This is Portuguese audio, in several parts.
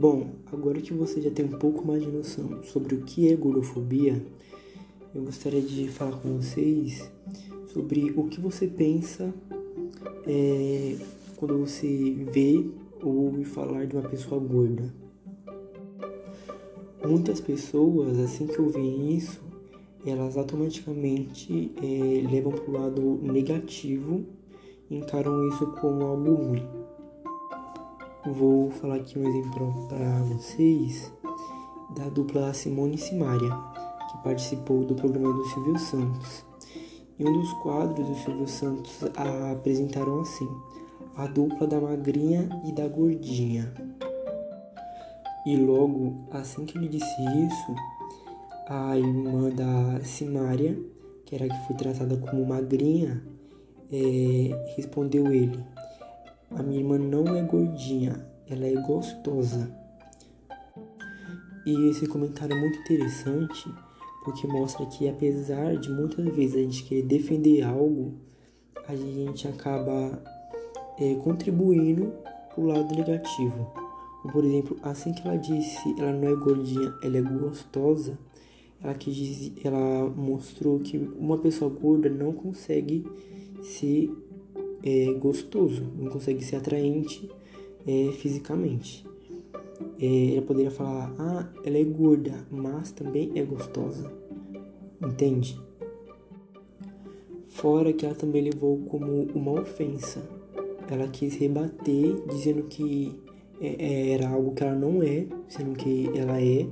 Bom, agora que você já tem um pouco mais de noção sobre o que é gordofobia, eu gostaria de falar com vocês sobre o que você pensa é, quando você vê ou ouve falar de uma pessoa gorda. Muitas pessoas, assim que ouvem isso, elas automaticamente é, levam para o lado negativo e encaram isso como algo ruim. Vou falar aqui um exemplo para vocês da dupla Simone Simaria, que participou do programa do Silvio Santos. Em um dos quadros, o Silvio Santos apresentaram assim: a dupla da magrinha e da gordinha. E logo, assim que ele disse isso, a irmã da Simária, que era a que foi tratada como magrinha, é, respondeu ele: A minha irmã não é gordinha, ela é gostosa. E esse comentário é muito interessante porque mostra que apesar de muitas vezes a gente querer defender algo, a gente acaba é, contribuindo para o lado negativo. Por exemplo, assim que ela disse ela não é gordinha, ela é gostosa, ela, quis, ela mostrou que uma pessoa gorda não consegue ser é, gostoso, não consegue ser atraente é, fisicamente. É, ela poderia falar, ah, ela é gorda, mas também é gostosa. Entende? Fora que ela também levou como uma ofensa. Ela quis rebater, dizendo que é, é, era algo que ela não é, sendo que ela é,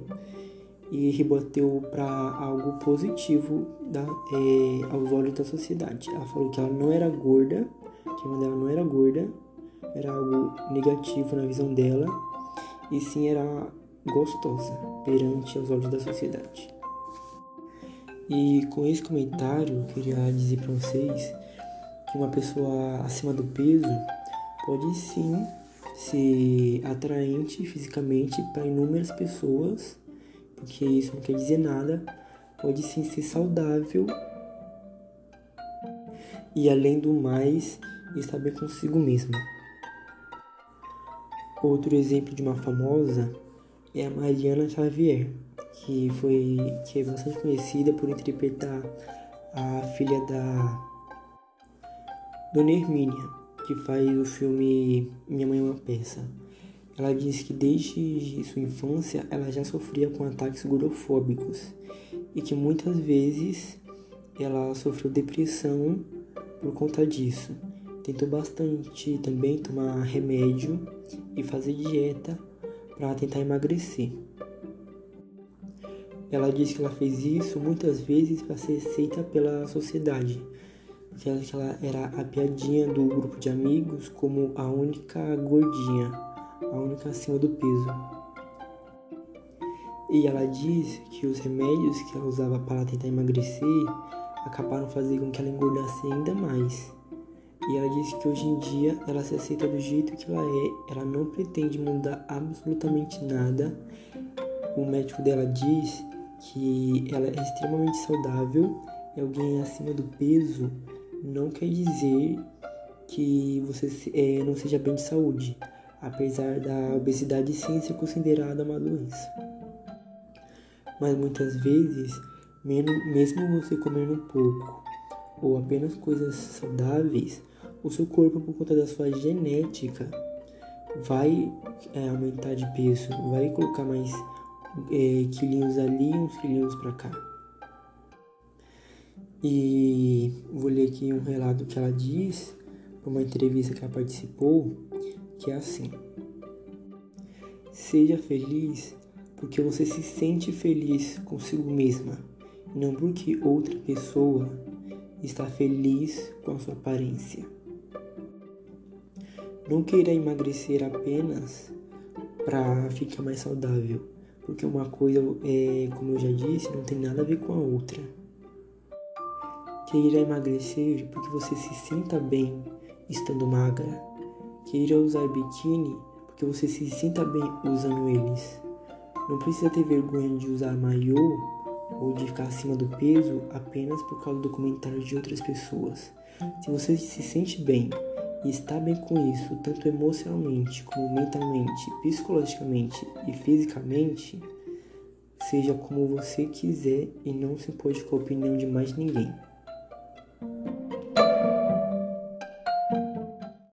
e rebateu para algo positivo da, é, aos olhos da sociedade. Ela falou que ela não era gorda, que a irmã dela não era gorda, era algo negativo na visão dela, e sim era gostosa perante os olhos da sociedade. E com esse comentário, eu queria dizer para vocês que uma pessoa acima do peso pode sim ser atraente fisicamente para inúmeras pessoas, porque isso não quer dizer nada, pode sim ser saudável e além do mais estar bem consigo mesma. Outro exemplo de uma famosa é a Mariana Xavier, que foi que é bastante conhecida por interpretar a filha da Dona Hermínia que faz o filme Minha Mãe é uma Peça. Ela diz que desde sua infância ela já sofria com ataques gordofóbicos e que muitas vezes ela sofreu depressão por conta disso. Tentou bastante também tomar remédio e fazer dieta para tentar emagrecer. Ela disse que ela fez isso muitas vezes para ser aceita pela sociedade, que ela era a piadinha do grupo de amigos como a única gordinha, a única acima do peso. E ela diz que os remédios que ela usava para tentar emagrecer acabaram fazendo com que ela engordasse ainda mais. E ela disse que hoje em dia ela se aceita do jeito que ela é, ela não pretende mudar absolutamente nada. O médico dela diz que ela é extremamente saudável e alguém acima do peso não quer dizer que você é, não seja bem de saúde, apesar da obesidade sim ser considerada uma doença. Mas muitas vezes, mesmo você comendo pouco ou apenas coisas saudáveis, o seu corpo, por conta da sua genética, vai é, aumentar de peso, vai colocar mais é, quilinhos ali e uns quilinhos para cá. E vou ler aqui um relato que ela diz, uma entrevista que ela participou, que é assim: Seja feliz porque você se sente feliz consigo mesma, não porque outra pessoa está feliz com a sua aparência. Não queira emagrecer apenas para ficar mais saudável, porque uma coisa, é, como eu já disse, não tem nada a ver com a outra. Queira emagrecer porque você se sinta bem estando magra. Queira usar biquíni porque você se sinta bem usando eles. Não precisa ter vergonha de usar maiô ou de ficar acima do peso apenas por causa do comentário de outras pessoas. Se você se sente bem e está bem com isso, tanto emocionalmente como mentalmente, psicologicamente e fisicamente, seja como você quiser e não se impõe com a opinião de mais ninguém.